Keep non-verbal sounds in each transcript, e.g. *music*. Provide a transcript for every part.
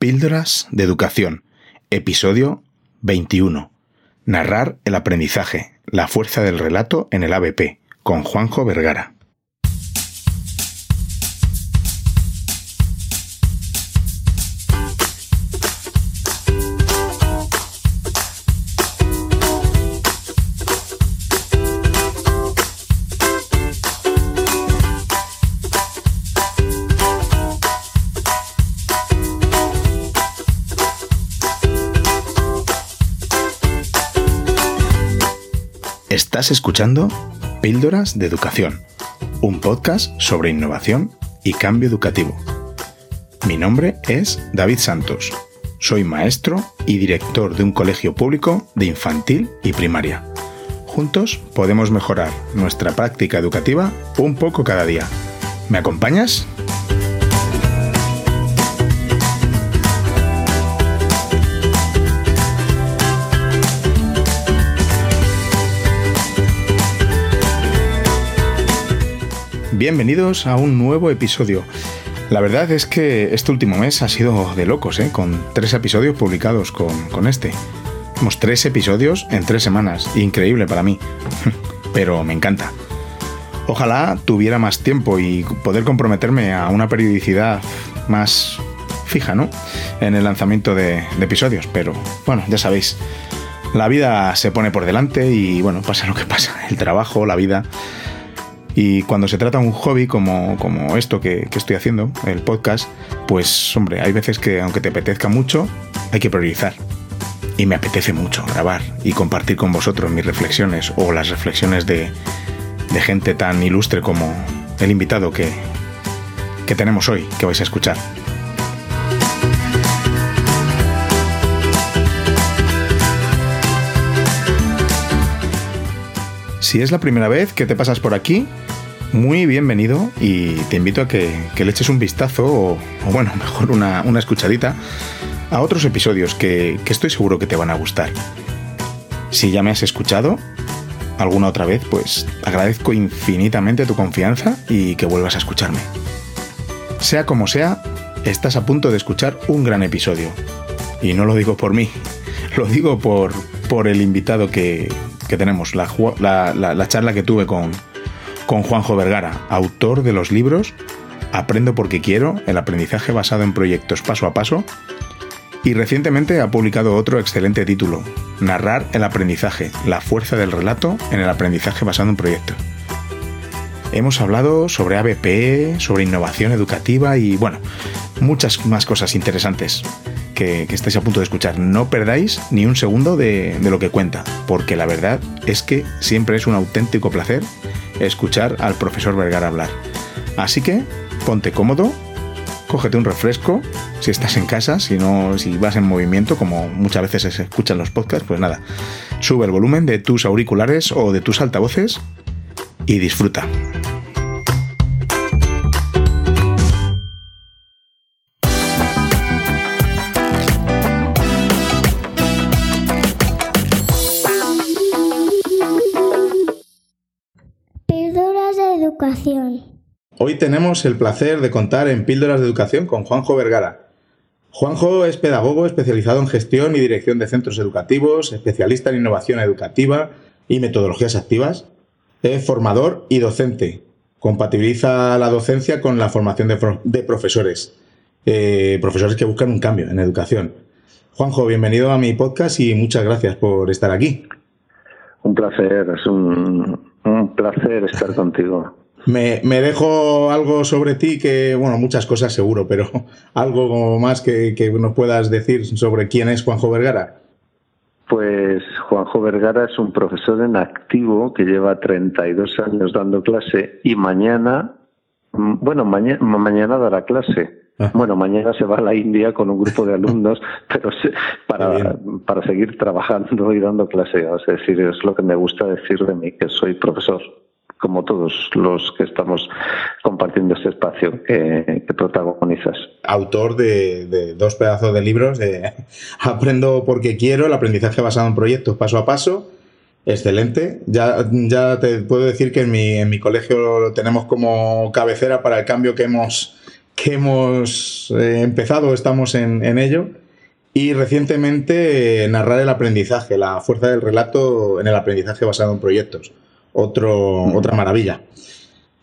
Píldoras de Educación, episodio 21. Narrar el aprendizaje, la fuerza del relato en el ABP, con Juanjo Vergara. Estás escuchando Píldoras de Educación, un podcast sobre innovación y cambio educativo. Mi nombre es David Santos. Soy maestro y director de un colegio público de infantil y primaria. Juntos podemos mejorar nuestra práctica educativa un poco cada día. ¿Me acompañas? Bienvenidos a un nuevo episodio. La verdad es que este último mes ha sido de locos, ¿eh? con tres episodios publicados con, este. Hemos tres episodios en tres semanas. Increíble para mí. *laughs* Pero me encanta. Ojalá tuviera más tiempo y poder comprometerme a una periodicidad más fija, ¿no? En el lanzamiento de, de episodios. Pero bueno, ya sabéis. La vida se pone por delante y bueno, pasa lo que pasa. El trabajo, la vida y cuando se trata de un hobby como, como esto que, estoy haciendo, el podcast, pues hombre, hay veces que aunque te apetezca mucho, hay que priorizar. Y me apetece mucho grabar y compartir con vosotros mis reflexiones o las reflexiones de, de gente tan ilustre como el invitado que, que tenemos hoy, que vais a escuchar. Si es la primera vez que te pasas por aquí, muy bienvenido y te invito a que, le eches un vistazo o, bueno, *laughs* mejor una, escuchadita a otros episodios que, estoy seguro que te van a gustar. Si ya me has escuchado alguna otra vez, pues agradezco infinitamente tu confianza y que vuelvas a escucharme. Sea como sea, estás a punto de escuchar un gran episodio. Y no lo digo por mí, *laughs* lo digo por el invitado que, que tenemos, la, la, charla que tuve con, con Juanjo Vergara, autor de los libros Aprendo porque quiero, el aprendizaje basado en proyectos paso a paso, y recientemente ha publicado otro excelente título, Narrar el aprendizaje, la fuerza del relato en el aprendizaje basado en proyectos. Hemos hablado sobre ABP, sobre innovación educativa y bueno, muchas más cosas interesantes que, estáis a punto de escuchar. No perdáis ni un segundo de, de lo que cuenta, porque la verdad es que siempre es un auténtico placer escuchar al profesor Vergara hablar. Así que ponte cómodo, cógete un refresco, si estás en casa, si no, si vas en movimiento, como muchas veces se escuchan los podcasts, pues nada, sube el volumen de tus auriculares o de tus altavoces y disfruta. Hoy tenemos el placer de contar en Píldoras de Educación con Juanjo Vergara. Juanjo es pedagogo especializado en gestión y dirección de centros educativos, especialista en innovación educativa y metodologías activas. Es formador y docente. Compatibiliza la docencia con la formación de, profesores. Eh, profesores que buscan un cambio en educación. Juanjo, bienvenido a mi podcast y muchas gracias por estar aquí. Un placer, es un, un placer estar contigo. Me, dejo algo sobre ti que, bueno, muchas cosas seguro, pero *laughs* algo más que, que nos puedas decir sobre quién es Juanjo Vergara. Pues Juanjo Vergara es un profesor en activo que lleva 32 años dando clase y mañana, mm, bueno, mañana, mañana dará clase. Ah. Bueno, mañana se va a la India con un grupo de alumnos, *laughs* pero para, para seguir trabajando y dando clase. Es decir, es lo que me gusta decir de mí, que soy profesor como todos los que estamos compartiendo este espacio que, protagonizas. Autor de, dos pedazos de libros de *laughs* Aprendo porque quiero, el aprendizaje basado en proyectos paso a paso. Excelente. Ya, ya te puedo decir que en mi, en mi colegio lo tenemos como cabecera para el cambio que hemos que hemos eh, empezado, estamos en, ello, y recientemente narrar el aprendizaje, la fuerza del relato en el aprendizaje basado en proyectos. Otro, otra maravilla.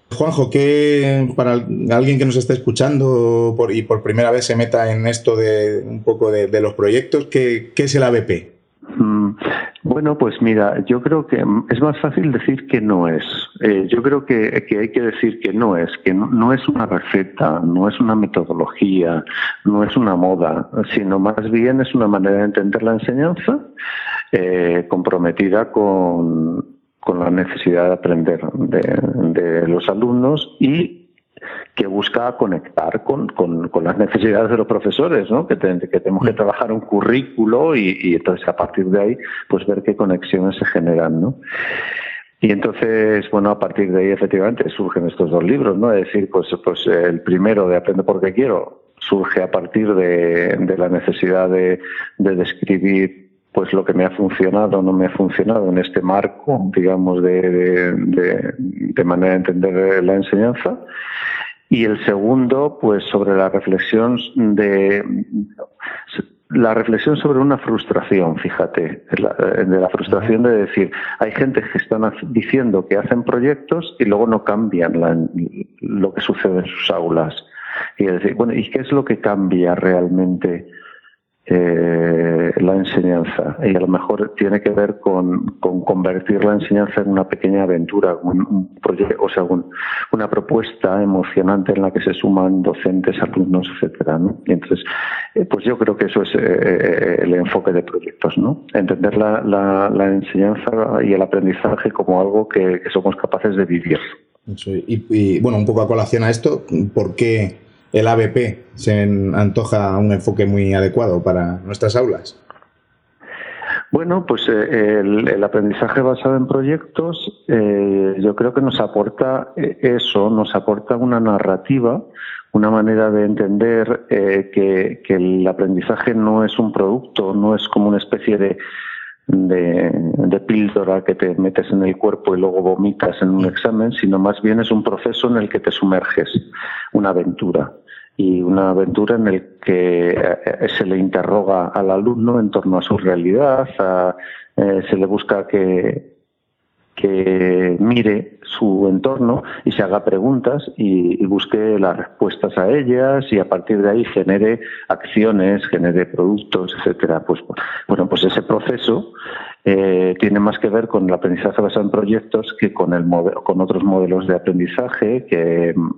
Juanjo, ¿qué para alguien que nos esté escuchando y por primera vez se meta en esto de un poco de, los proyectos, ¿qué, es el ABP? Mm, bueno, pues mira, yo creo que es más fácil decir que no es. Eh, yo creo que, hay que decir que no es, que no, es una receta, no es una metodología, no es una moda, sino más bien es una manera de entender la enseñanza eh, comprometida con, con la necesidad de aprender de, los alumnos y que busca conectar con, las necesidades de los profesores, ¿no? que, que tenemos que mm. trabajar un currículo y, entonces a partir de ahí pues ver qué conexiones se generan. ¿no? Y entonces, bueno, a partir de ahí efectivamente surgen estos dos libros, ¿no? Es decir, pues, pues el primero de Aprende porque quiero surge a partir de, la necesidad de, de describir pues lo que me ha funcionado o no me ha funcionado en este marco, digamos, de, de, manera de entender la enseñanza. Y el segundo, pues sobre la reflexión de la reflexión sobre una frustración, fíjate, de la frustración de decir, hay gente que están diciendo que hacen proyectos y luego no cambian lo que sucede en sus aulas. Y decir, bueno, ¿y qué es lo que cambia realmente? Eh, la enseñanza y a lo mejor tiene que ver con, convertir la enseñanza en una pequeña aventura, un, proyecto, o sea, una propuesta emocionante en la que se suman docentes, alumnos, etcétera, ¿no? Y entonces, eh, pues yo creo que eso es eh, eh, el enfoque de proyectos, ¿no? Entender la, la, enseñanza y el aprendizaje como algo que, somos capaces de vivir. Y, y, bueno, un poco a colación a esto, ¿por qué el ABP se antoja un enfoque muy adecuado para nuestras aulas? Bueno, pues eh, el, aprendizaje basado en proyectos eh, yo creo que nos aporta eh, eso, nos aporta una narrativa, una manera de entender que, el aprendizaje no es un producto, no es como una especie de, de, píldora que te metes en el cuerpo y luego vomitas en un examen, sino más bien es un proceso en el que te sumerges, una aventura y una aventura en el que eh, se le interroga al alumno en torno a su realidad, eh, se le busca que, que mire su entorno y se haga preguntas y, y, busque las respuestas a ellas y a partir de ahí genere acciones, genere productos, etcétera. Pues bueno, pues ese proceso eh, tiene más que ver con el aprendizaje basado en proyectos que con, el con otros modelos de aprendizaje, que mm,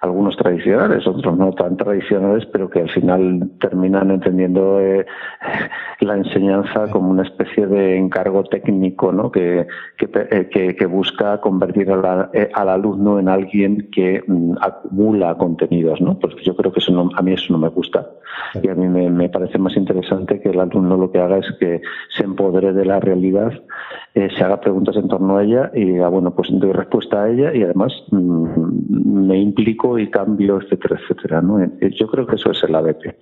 algunos tradicionales, otros no tan tradicionales, pero que al final terminan entendiendo eh, *laughs* la enseñanza como una especie de encargo técnico ¿no? que, que, eh, busca convertir al alumno en alguien que mm, acumula contenidos. ¿no? Pues yo creo que eso a mí eso no me gusta. Y a mí me, me parece más interesante que el alumno lo que haga es que se empodere de la realidad, eh, se haga preguntas en torno a ella y diga, bueno, pues doy respuesta a ella y además mm, me implico y cambio, etcétera, etcétera. ¿no? Eh, yo creo que eso es el ABP.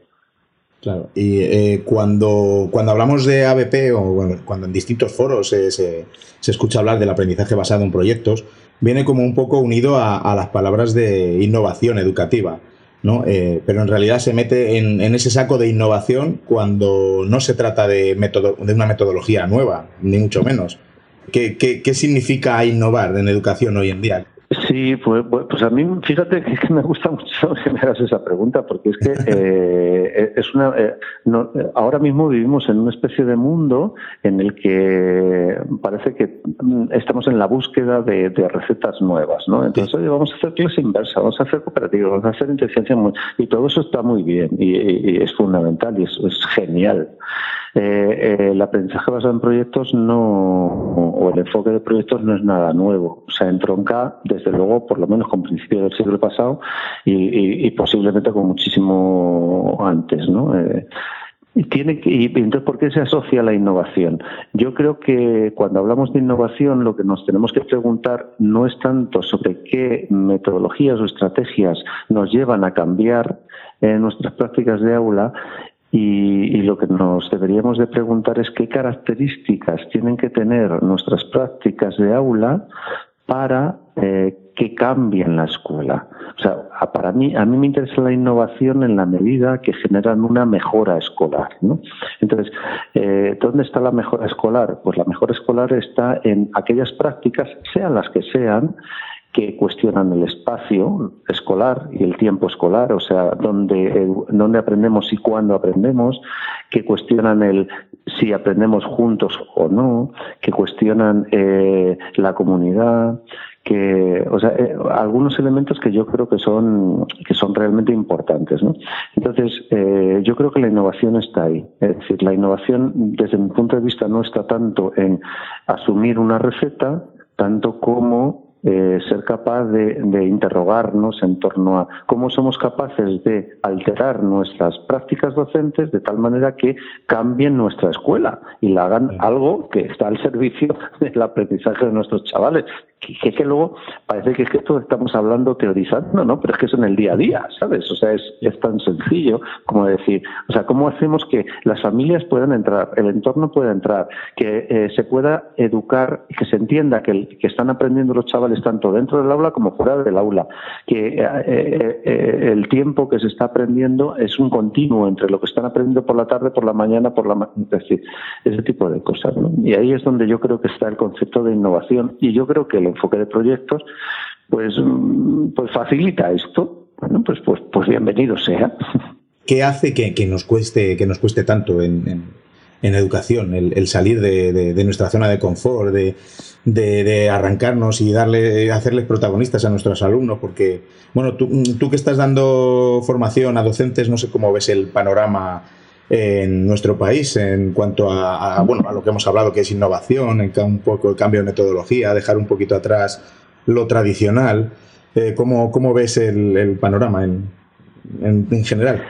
Claro. Y eh, cuando, cuando hablamos de ABP o cuando en distintos foros se, se, escucha hablar del aprendizaje basado en proyectos, viene como un poco unido a las palabras de innovación educativa. ¿No? Eh, pero en realidad se mete en, ese saco de innovación cuando no se trata de, de una metodología nueva, ni mucho menos. ¿Qué, qué, qué significa innovar en educación hoy en día? Sí, pues, pues, a mí, fíjate que me gusta mucho *laughs* que me hagas esa pregunta, porque es que *laughs* eh, es una. Eh, ahora mismo vivimos en una especie de mundo en el que parece que estamos en la búsqueda de, recetas nuevas, ¿no? Entonces, oye, vamos a hacer clase inversa, vamos a hacer cooperativa, vamos a hacer inteligencia y todo eso está muy bien y, es fundamental y es, es genial. Eh, el aprendizaje basado en proyectos no, o el enfoque de proyectos no es nada nuevo. O sea, entronca, desde luego, por lo menos con principios del siglo pasado y, posiblemente con muchísimo antes, ¿no? Eh, y tiene que, y entonces, ¿por qué se asocia la innovación? Yo creo que cuando hablamos de innovación, lo que nos tenemos que preguntar no es tanto sobre qué metodologías o estrategias nos llevan a cambiar eh, nuestras prácticas de aula, y, lo que nos deberíamos de preguntar es qué características tienen que tener nuestras prácticas de aula para eh, que cambie en la escuela. O sea, para mí, a mí me interesa la innovación en la medida que generan una mejora escolar. ¿no? Entonces, eh, ¿dónde está la mejora escolar? Pues la mejora escolar está en aquellas prácticas, sean las que sean, que cuestionan el espacio escolar y el tiempo escolar, o sea, dónde, dónde aprendemos y cuándo aprendemos, que cuestionan el si aprendemos juntos o no, que cuestionan eh, la comunidad, que, o sea, eh, algunos elementos que yo creo que son que son realmente importantes, ¿no? Entonces, eh, yo creo que la innovación está ahí. Es decir, la innovación, desde mi punto de vista, no está tanto en asumir una receta, tanto como eh, ser capaz de, interrogarnos en torno a cómo somos capaces de alterar nuestras prácticas docentes de tal manera que cambien nuestra escuela y la hagan algo que está al servicio del aprendizaje de nuestros chavales que, es que luego parece que es que esto estamos hablando teorizando, ¿no? Pero es que es en el día a día, ¿sabes? O sea, es, es tan sencillo como decir, o sea, ¿cómo hacemos que las familias puedan entrar, el entorno pueda entrar, que eh, se pueda educar, que se entienda que, que están aprendiendo los chavales tanto dentro del aula como fuera del aula, que eh, eh, el tiempo que se está aprendiendo es un continuo entre lo que están aprendiendo por la tarde, por la mañana, por la es decir, ese tipo de cosas. Y ahí es donde yo creo que está el concepto de innovación y yo creo que el enfoque de proyectos, pues, mm, pues facilita esto. Bueno, pues, pues, pues bienvenido sea. ¿Qué hace que, nos cueste, que nos cueste tanto en, en, educación el, salir de, nuestra zona de confort, de, de, arrancarnos y darle, hacerles protagonistas a nuestros alumnos? Porque, bueno, tú, tú que estás dando formación a docentes, no sé cómo ves el panorama en nuestro país en cuanto a, bueno, a lo que hemos hablado, que es innovación, en un poco el cambio de metodología, dejar un poquito atrás lo tradicional. Eh, ¿cómo, ¿cómo, ves el, panorama en, en, general?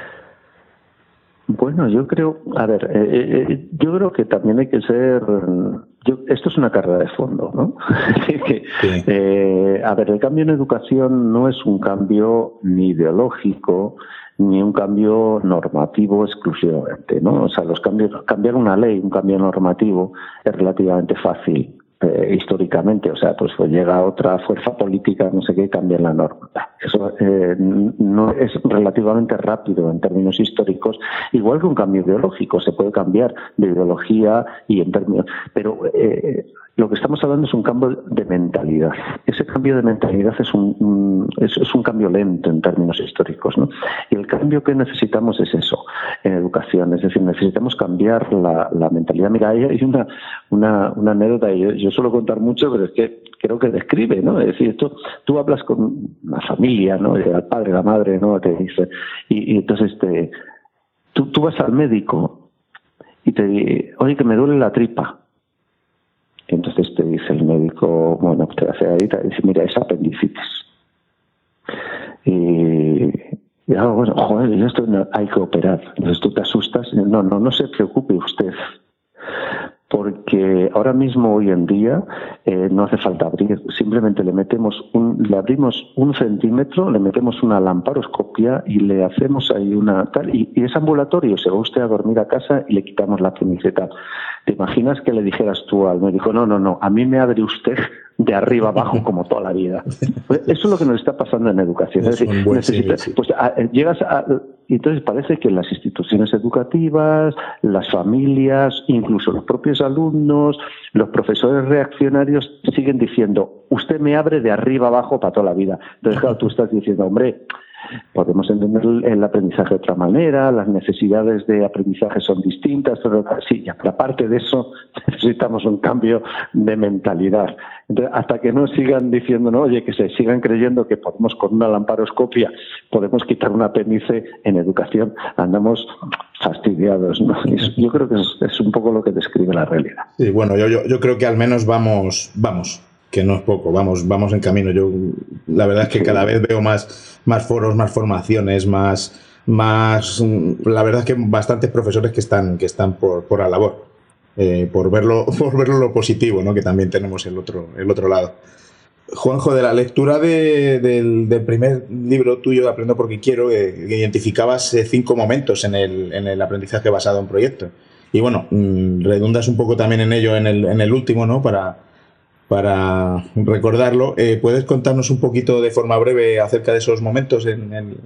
Bueno, yo creo, a ver, eh, eh, yo creo que también hay que ser, yo, esto es una carrera de fondo, ¿no? *laughs* a ver, el cambio en educación no es un cambio ni ideológico, ni un cambio normativo exclusivamente, ¿no? O sea, los cambios, cambiar una ley, un cambio normativo es relativamente fácil eh, históricamente, o sea, pues, pues, llega otra fuerza política, no sé qué, cambia la norma. Eso eh, no es relativamente rápido en términos históricos, igual que un cambio ideológico, se puede cambiar de ideología y en términos, pero eh, lo que estamos hablando es un cambio de mentalidad. Ese cambio de mentalidad es un, es, un cambio lento en términos históricos. ¿no? Y el cambio que necesitamos es eso, en educación. Es decir, necesitamos cambiar la, mentalidad. Mira, hay una, una, una anécdota, yo, yo suelo contar mucho, pero es que creo que describe, ¿no? Es decir, tú, tú hablas con una familia, ¿no? El padre, la madre, ¿no? Te dice, y, entonces te, tú, tú vas al médico y te dice, oye, que me duele la tripa entonces te dice el médico, bueno, te hace ahí, te dice, mira, es apendicitis. Y, y ah, bueno, joder, esto hay que operar. Entonces tú te asustas. No, no, no se preocupe usted porque ahora mismo hoy en día eh, no hace falta abrir, simplemente le metemos un, le abrimos un centímetro, le metemos una lamparoscopia y le hacemos ahí una tal y, es ambulatorio, se va usted a dormir a casa y le quitamos la camiseta. ¿Te imaginas que le dijeras tú al médico, no, no, no, a mí me abre usted de arriba abajo *laughs* como toda la vida. Pues eso es lo que nos está pasando en educación. Es, decir, pues llegas a, entonces parece que las instituciones educativas, las familias, incluso los propios alumnos, los profesores reaccionarios siguen diciendo, usted me abre de arriba abajo para toda la vida. Entonces, claro, tú estás diciendo, hombre, podemos entender el aprendizaje de otra manera, las necesidades de aprendizaje son distintas, pero sí, aparte de eso *laughs* necesitamos un cambio de mentalidad. Hasta que no sigan diciendo, no, oye, que se sigan creyendo que podemos con una lamparoscopia podemos quitar un apéndice en educación, andamos fastidiados. ¿no? Yo creo que es, un poco lo que describe la realidad. Sí, bueno, yo, yo, yo creo que al menos vamos, vamos que no es poco, vamos, vamos en camino. Yo la verdad es que cada vez veo más, más foros, más formaciones, más, más, la verdad es que bastantes profesores que están, que están por, por la labor, eh, por verlo, *laughs* por verlo lo positivo, ¿no? que también tenemos el otro, el otro lado. Juanjo, de la lectura del, primer libro tuyo, Aprendo porque quiero, eh, identificabas eh, cinco momentos en el, en el aprendizaje basado en proyectos. Y bueno, mm, redundas un poco también en ello en el, en el último, ¿no? Para, para recordarlo. Eh, ¿Puedes contarnos un poquito de forma breve acerca de esos momentos en, en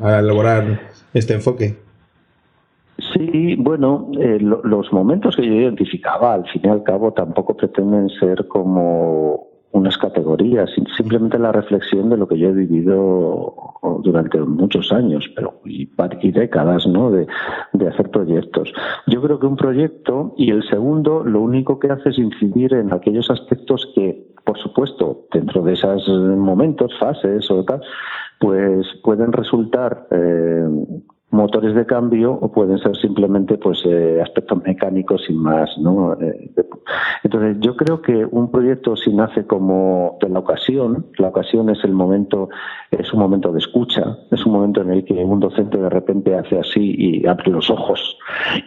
a elaborar este enfoque? Sí, bueno, eh, los momentos que yo identificaba, al fin y al cabo, tampoco pretenden ser como unas categorías, simplemente la reflexión de lo que yo he vivido durante muchos años, pero y, décadas, ¿no? De, hacer proyectos. Yo creo que un proyecto y el segundo lo único que hace es incidir en aquellos aspectos que, por supuesto, dentro de esos momentos, fases o tal, pues pueden resultar eh, motores de cambio o pueden ser simplemente pues eh, aspectos mecánicos sin más no eh, entonces yo creo que un proyecto si nace como de la ocasión la ocasión es el momento es un momento de escucha es un momento en el que un docente de repente hace así y abre los ojos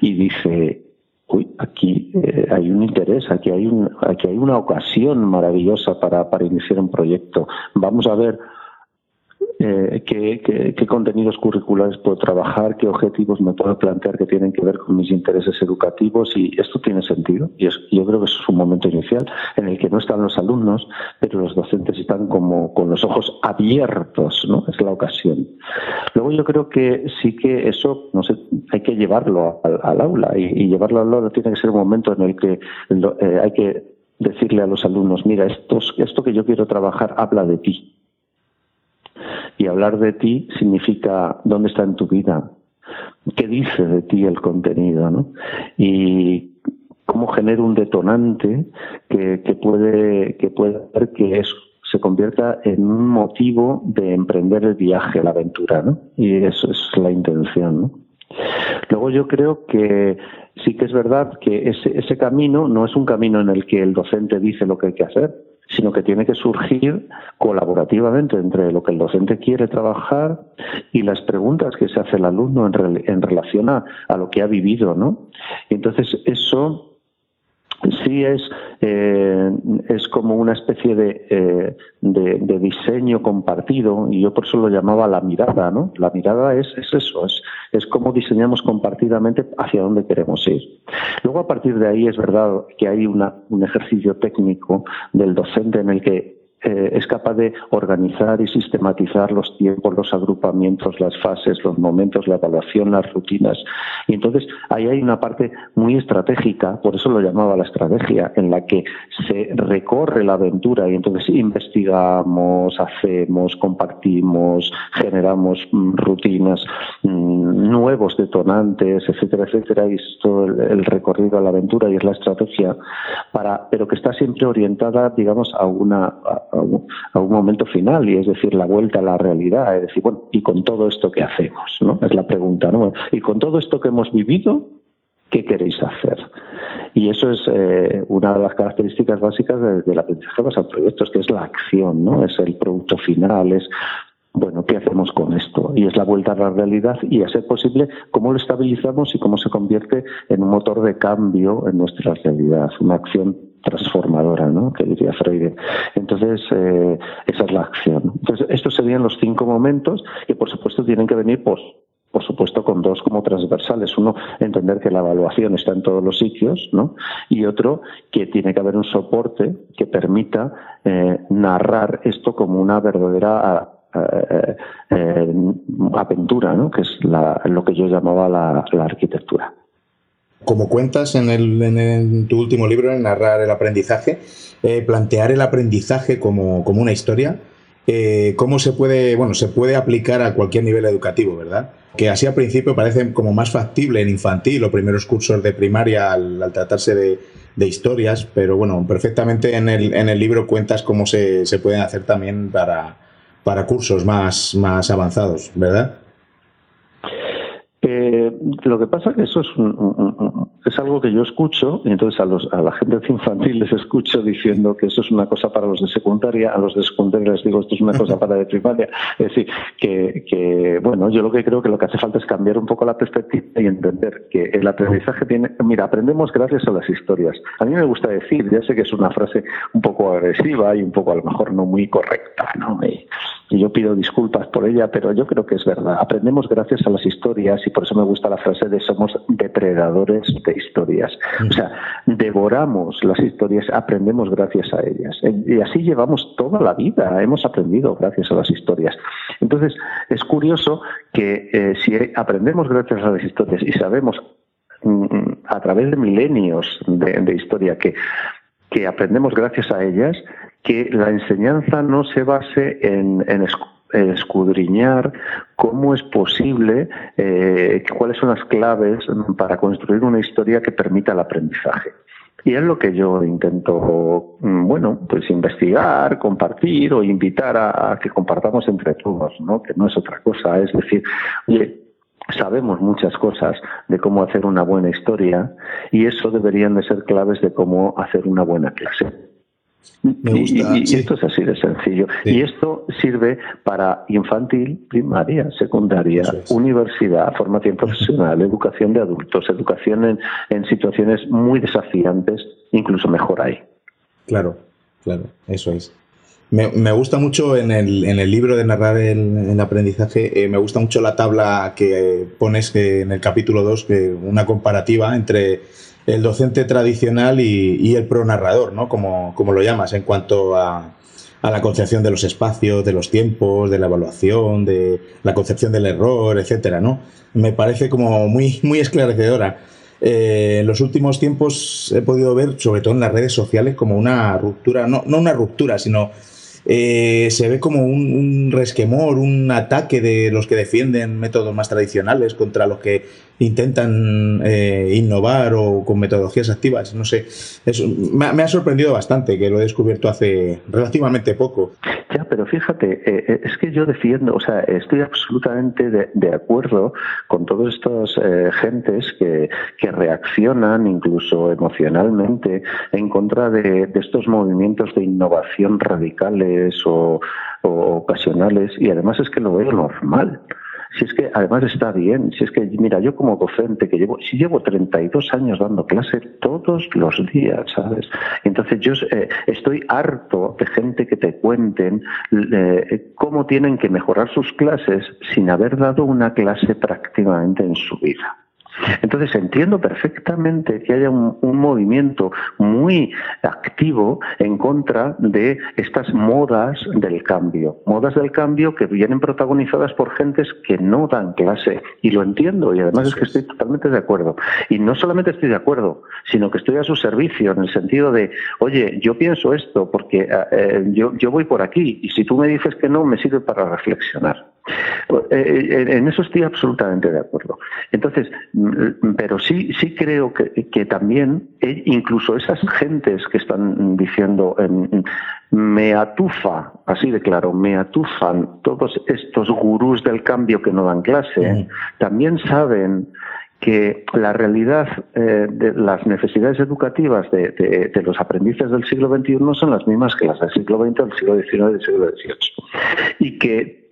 y dice uy, aquí eh, hay un interés, aquí hay, un, aquí hay una ocasión maravillosa para, para iniciar un proyecto. Vamos a ver eh, qué, contenidos curriculares puedo trabajar, qué objetivos me puedo plantear que tienen que ver con mis intereses educativos y esto tiene sentido. Y yo creo que eso es un momento inicial en el que no están los alumnos, pero los docentes están como con los ojos abiertos, ¿no? Es la ocasión. Luego yo creo que sí que eso, no sé, hay que llevarlo al, aula y, llevarlo al aula tiene que ser un momento en el que eh, hay que decirle a los alumnos, mira, esto, esto que yo quiero trabajar habla de ti y hablar de ti significa dónde está en tu vida, qué dice de ti el contenido, ¿no? Y cómo genera un detonante que, puede que puede hacer que eso se convierta en un motivo de emprender el viaje, la aventura, ¿no? Y eso es la intención, ¿no? Luego yo creo que sí que es verdad que ese, ese camino no es un camino en el que el docente dice lo que hay que hacer, sino que tiene que surgir colaborativamente entre lo que el docente quiere trabajar y las preguntas que se hace el alumno en, en relación a, a, lo que ha vivido, ¿no? Y entonces eso sí es, eh, es como una especie eh, de, de, diseño compartido y yo por eso lo llamaba la mirada, ¿no? La mirada es, es eso, es, es cómo diseñamos compartidamente hacia dónde queremos ir. Luego a partir de ahí es verdad que hay una, un ejercicio técnico del docente en el que eh, es capaz de organizar y sistematizar los tiempos, los agrupamientos, las fases, los momentos, la evaluación, las rutinas. Y entonces ahí hay una parte muy estratégica, por eso lo llamaba la estrategia, en la que se recorre la aventura y entonces investigamos, hacemos, compartimos, generamos mm, rutinas, mm, nuevos detonantes, etcétera, etcétera, y es todo el, recorrido a la aventura y es la estrategia, para, pero que está siempre orientada, digamos, a una un, momento final, y es decir, la vuelta a la realidad, es decir, bueno, ¿y con todo esto qué hacemos? ¿no? Es la pregunta, ¿no? ¿Y con todo esto que hemos vivido, qué queréis hacer? Y eso es eh, una de las características básicas del de aprendizaje basado en proyectos, que es la acción, ¿no? Es el producto final, es bueno, ¿qué hacemos con esto? Y es la vuelta a la realidad y, a ser posible, cómo lo estabilizamos y cómo se convierte en un motor de cambio en nuestra realidad, una acción transformadora, ¿no? Que diría Freire. Entonces, eh, esa es la acción. Entonces, estos serían los cinco momentos que, por supuesto, tienen que venir, pues, por supuesto, con dos como transversales. Uno, entender que la evaluación está en todos los sitios, ¿no? Y otro, que tiene que haber un soporte que permita eh, narrar esto como una verdadera eh, aventura, ¿no? Que es lo que yo llamaba la arquitectura como cuentas en, el, tu último libro, en Narrar el aprendizaje, eh, plantear el aprendizaje como, una historia, eh, cómo se puede, bueno, se puede aplicar a cualquier nivel educativo, ¿verdad? Que así al principio parece como más factible en infantil o primeros cursos de primaria al, tratarse de, historias, pero bueno, perfectamente en el, en el libro cuentas cómo se, se pueden hacer también para, para cursos más, más avanzados, ¿verdad? Lo que pasa es que eso es, es algo que yo escucho, y entonces a, los, a la gente infantil les escucho diciendo que eso es una cosa para los de secundaria, a los de secundaria les digo esto es una cosa *laughs* para de primaria. Es decir, que, que, bueno, yo lo que creo que lo que hace falta es cambiar un poco la perspectiva y entender que el aprendizaje tiene. Mira, aprendemos gracias a las historias. A mí me gusta decir, ya sé que es una frase un poco agresiva y un poco a lo mejor no muy correcta, ¿no? y yo pido disculpas por ella, pero yo creo que es verdad. Aprendemos gracias a las historias y por eso me gusta la frase de somos depredadores de historias. O sea, devoramos las historias, aprendemos gracias a ellas. Y así llevamos toda la vida, hemos aprendido gracias a las historias. Entonces, es curioso que eh, si aprendemos gracias a las historias y sabemos mm, a través de milenios de, historia que, que aprendemos gracias a ellas, que la enseñanza no se base en, escudriñar cómo es posible, eh, cuáles son las claves para construir una historia que permita el aprendizaje. Y es lo que yo intento, mm, bueno, pues investigar, compartir o invitar a, que compartamos entre todos, ¿no? Que no es otra cosa. Es decir, oye, sabemos muchas cosas de cómo hacer una buena historia y eso deberían de ser claves de cómo hacer una buena clase. Y, esto es así de sencillo. Y esto sirve para infantil, primaria, secundaria, universidad, formación profesional, educación de adultos, educación en, en, situaciones muy desafiantes, incluso mejor ahí. Claro, claro, eso es. Me, me gusta mucho en el, en el, libro de narrar el, aprendizaje, eh, me gusta mucho la tabla que pones en el capítulo 2, que una comparativa entre el docente tradicional y, el pronarrador, ¿no? Como, como, lo llamas, en cuanto a, a, la concepción de los espacios, de los tiempos, de la evaluación, de la concepción del error, etcétera, ¿no? Me parece como muy, muy esclarecedora. Eh, en los últimos tiempos he podido ver, sobre todo en las redes sociales, como una ruptura, no, no una ruptura, sino eh, se ve como un, resquemor, un ataque de los que defienden métodos más tradicionales contra los que intentan eh, innovar o con metodologías activas. No sé, me, ha sorprendido bastante que lo he descubierto hace relativamente poco. Ya, pero fíjate, eh, es que yo defiendo, o sea, estoy absolutamente de, acuerdo con todas estas gentes que, que, reaccionan incluso emocionalmente en contra de, de estos movimientos de innovación radicales o, ocasionales y además es que lo veo normal. Si es que además está bien, si es que, mira, yo como docente que llevo, si llevo 32 años dando clase todos los días, ¿sabes? Entonces yo eh, estoy harto de gente que te cuenten eh, cómo tienen que mejorar sus clases sin haber dado una clase prácticamente en su vida. Entonces entiendo perfectamente que haya un, movimiento muy activo en contra de estas modas del cambio, modas del cambio que vienen protagonizadas por gentes que no dan clase. Y lo entiendo y además es que estoy totalmente de acuerdo. Y no solamente estoy de acuerdo, sino que estoy a su servicio en el sentido de, oye, yo pienso esto porque eh, eh, yo, yo voy por aquí y si tú me dices que no, me sirve para reflexionar. Eh, en eso estoy absolutamente de acuerdo. Entonces, mm, pero sí, sí creo que, también, eh, incluso esas gentes que están diciendo, me atufa, así de claro, me atufan todos estos gurús del cambio que no dan clase, también saben que la realidad eh, de las necesidades educativas de, de, los aprendices del siglo XXI no son las mismas que las del siglo XX, del siglo XIX y del siglo XVIII. Y que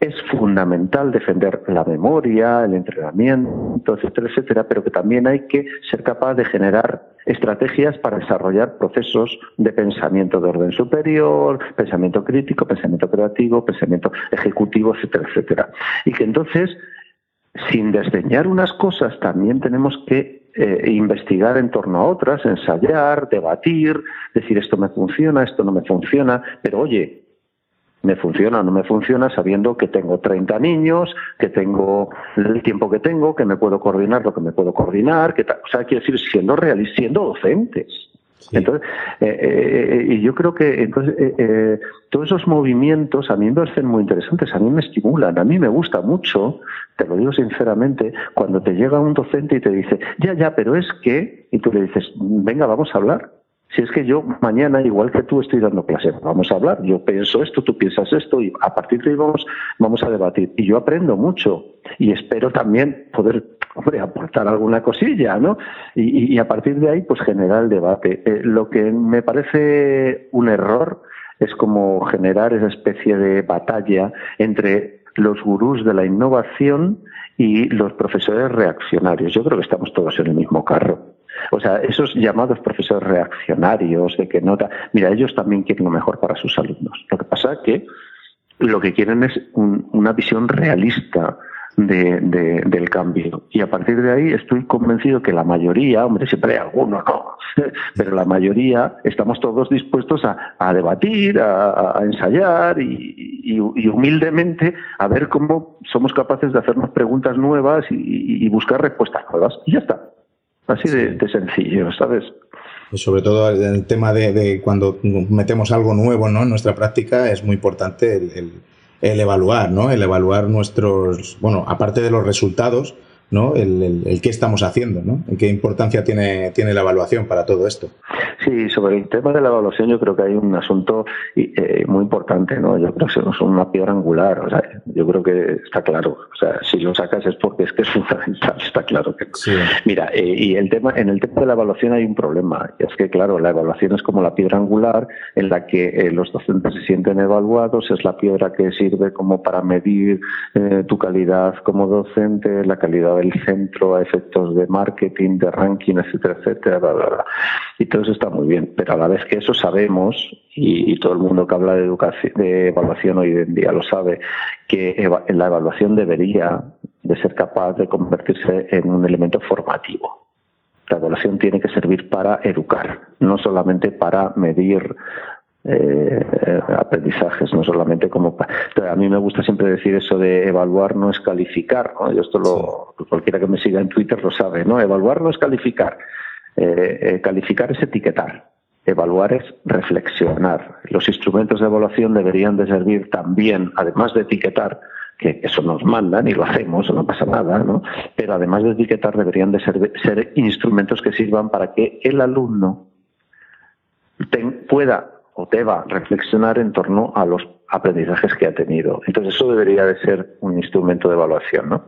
es fundamental defender la memoria, el entrenamiento, etcétera, etcétera, pero que también hay que ser capaz de generar estrategias para desarrollar procesos de pensamiento de orden superior, pensamiento crítico, pensamiento creativo, pensamiento ejecutivo, etcétera, etcétera. Y que entonces, sin desdeñar unas cosas, también tenemos que eh, investigar en torno a otras, ensayar, debatir, decir esto me funciona, esto no me funciona, pero oye, me funciona o no me funciona sabiendo que tengo 30 niños, que tengo el tiempo que tengo, que me puedo coordinar lo que me puedo coordinar, que o sea, quiero decir, siendo real, siendo docentes. Entonces, eh, eh, eh, y yo creo que entonces todos esos movimientos a mí me parecen muy interesantes, a mí me estimulan, a mí me gusta mucho, te lo digo sinceramente, cuando te llega un docente y te dice, ya, ya, pero es que, y tú le dices, venga, vamos a hablar. Si es que yo mañana, igual que tú, estoy dando clase, vamos a hablar, yo pienso esto, tú piensas esto, y a partir de ahí vamos, vamos a debatir. Y yo aprendo mucho y espero también poder aportar alguna cosilla, ¿no? Y, a partir de ahí, pues generar el debate. Eh, lo que me parece un error es como generar esa especie de batalla entre los gurús de la innovación y los profesores reaccionarios. Yo creo que estamos todos en el mismo carro. O sea, esos llamados profesores reaccionarios de que nota, mira, ellos también quieren lo mejor para sus alumnos. Lo que pasa es que lo que quieren es una visión realista de, del cambio. Y a partir de ahí estoy convencido que la mayoría, hombre, siempre hay alguno, no, *laughs* pero la mayoría estamos todos dispuestos a, debatir, a, ensayar y, humildemente a ver cómo somos capaces de hacernos preguntas nuevas y, buscar respuestas nuevas. Y ya está. Así de, sencillo, ¿sabes? Y sobre todo el tema de, cuando metemos algo nuevo ¿no? en nuestra práctica es muy importante el el evaluar, ¿no? El evaluar nuestros, bueno, aparte de los resultados, ¿no? El, el, el, qué estamos haciendo, ¿no? ¿Qué importancia tiene, tiene la evaluación para todo esto? Sí, sobre el tema de la evaluación yo creo que hay un asunto eh, muy importante, ¿no? Yo creo que es una piedra angular, o sea, yo creo que está claro, o sea, si lo sacas es porque es que es fundamental, *laughs* está claro que... Sí. Mira, eh, y el tema, en el tema de la evaluación hay un problema, y es que claro, la evaluación es como la piedra angular en la que eh, los docentes se sienten evaluados, es la piedra que sirve como para medir tu calidad como docente, la calidad el centro a efectos de marketing, de ranking, etcétera, etcétera, bla, bla, bla. Y todo eso está muy bien, pero a la vez que eso sabemos, y, todo el mundo que habla de educación, de evaluación hoy en día lo sabe, que la evaluación debería de ser capaz de convertirse en un elemento formativo. La evaluación tiene que servir para educar, no solamente para medir eh, aprendizajes, no solamente como... A mí me gusta siempre decir eso de evaluar no es calificar, ¿no? Yo esto lo, cualquiera que me siga en Twitter lo sabe, ¿no? Evaluar no es calificar, eh, eh, calificar es etiquetar. Evaluar es reflexionar. Los instrumentos de evaluación deberían de servir también, además de etiquetar, que eso nos mandan y lo hacemos, no pasa nada, ¿no? Pero además de etiquetar deberían de ser, ser instrumentos que sirvan para que el alumno pueda o deba reflexionar en torno a los aprendizajes que ha tenido. Entonces eso debería de ser un instrumento de evaluación, ¿no?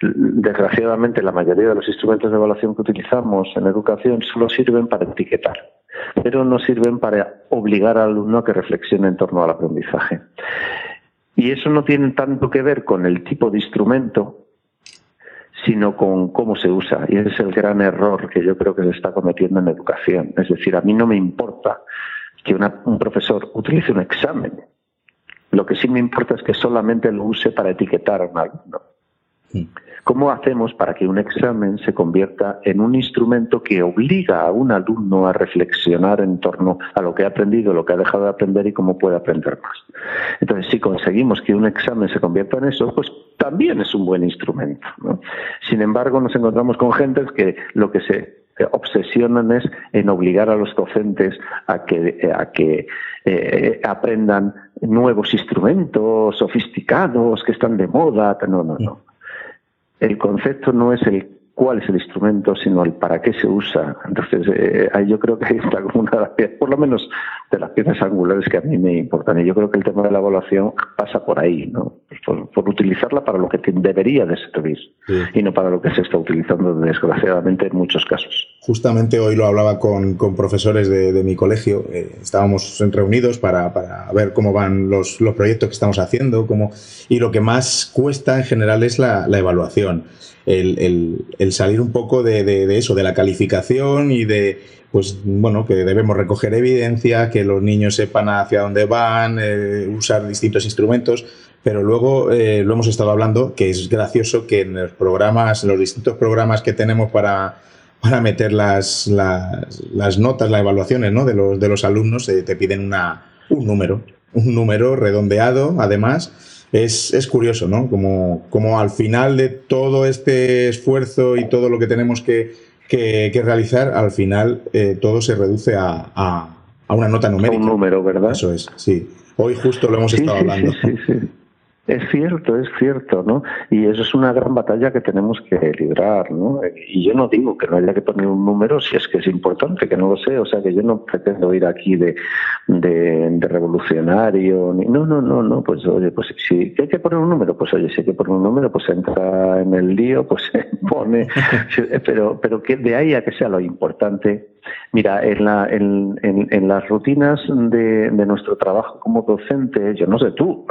desgraciadamente la mayoría de los instrumentos de evaluación que utilizamos en educación solo sirven para etiquetar, pero no sirven para obligar al alumno a que reflexione en torno al aprendizaje. Y eso no tiene tanto que ver con el tipo de instrumento, sino con cómo se usa. Y ese es el gran error que yo creo que se está cometiendo en educación. Es decir, a mí no me importa que un profesor utilice un examen. Lo que sí me importa es que solamente lo use para etiquetar a un alumno. ¿Cómo hacemos para que un examen se convierta en un instrumento que obliga a un alumno a reflexionar en torno a lo que ha aprendido, lo que ha dejado de aprender y cómo puede aprender más? Entonces, si conseguimos que un examen se convierta en eso, pues también es un buen instrumento. Sin embargo, nos encontramos con gentes que lo que se obsesionan es en obligar a los docentes a que, a que eh, aprendan nuevos instrumentos sofisticados que están de moda. No, no, no. El concepto no es el cuál es el instrumento, sino el para qué se usa. Entonces, eh, yo creo que está como una de las piezas, por lo menos de las piezas angulares que a mí me importan. Y yo creo que el tema de la evaluación pasa por ahí, ¿no? Por, utilizarla para lo que debería de servir y no para lo que se está utilizando, desgraciadamente, en muchos casos. Justamente hoy lo hablaba con, con profesores de, de, mi colegio. Eh, estábamos reunidos para, para, ver cómo van los, los proyectos que estamos haciendo cómo, y lo que más cuesta en general es la, la evaluación el, el, salir un poco de, de, eso, de la calificación y de, pues bueno, que debemos recoger evidencia, que los niños sepan hacia dónde van, eh, usar distintos instrumentos, pero luego eh, lo hemos estado hablando, que es gracioso que en los programas, en los distintos programas que tenemos para, para meter las, las, notas, las evaluaciones ¿no? de, los, de los alumnos, eh, te piden una, un número, un número redondeado, además, es, es curioso, ¿no? Como, como al final de todo este esfuerzo y todo lo que tenemos que, que, que realizar, al final eh, todo se reduce a, a, a, una nota numérica. un número, ¿verdad? Eso es, sí. Hoy justo lo hemos estado hablando. Sí, sí, es cierto, es cierto, ¿no? Y eso es una gran batalla que tenemos que librar, ¿no? Y yo no digo que no haya que poner un número si es que es importante, que no lo sé, o sea, que yo no pretendo ir aquí de, de, revolucionario, ni, no, no, no, no, pues oye, pues si hay que poner un número, pues oye, si hay que poner un número, pues entra en el lío, pues se *laughs* pone, *laughs* pero, pero que de ahí a que sea lo importante, Mira, en, la, en, en, las rutinas de, de, nuestro trabajo como docente, yo no sé tú,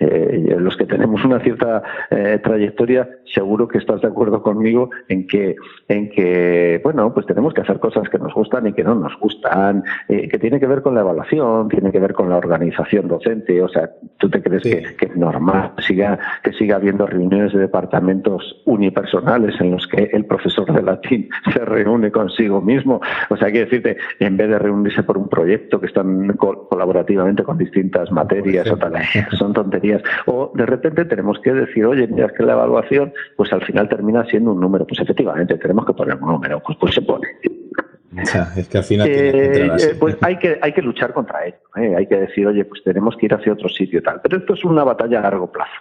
eh, los que tenemos una cierta eh, trayectoria, seguro que estás de acuerdo conmigo en que, en que, bueno, pues tenemos que hacer cosas que nos gustan y que no nos gustan, eh, que tiene que ver con la evaluación, tiene que ver con la organización docente, o sea, ¿tú te crees que, que, es normal siga, que siga habiendo reuniones de departamentos unipersonales en los que el profesor de latín se reúne consigo mismo? O sea, hay que decirte, en vez de reunirse por un proyecto que están colaborativamente con distintas materias o tal, *laughs* son tonterías. O de repente tenemos que decir, oye, mira, que la evaluación, pues al final termina siendo un número. Pues efectivamente, tenemos que poner un número, pues, pues se pone. es que al final eh, eh, pues hay que hay que luchar contra ello ¿eh? hay que decir oye pues tenemos que ir hacia otro sitio y tal pero esto es una batalla a largo plazo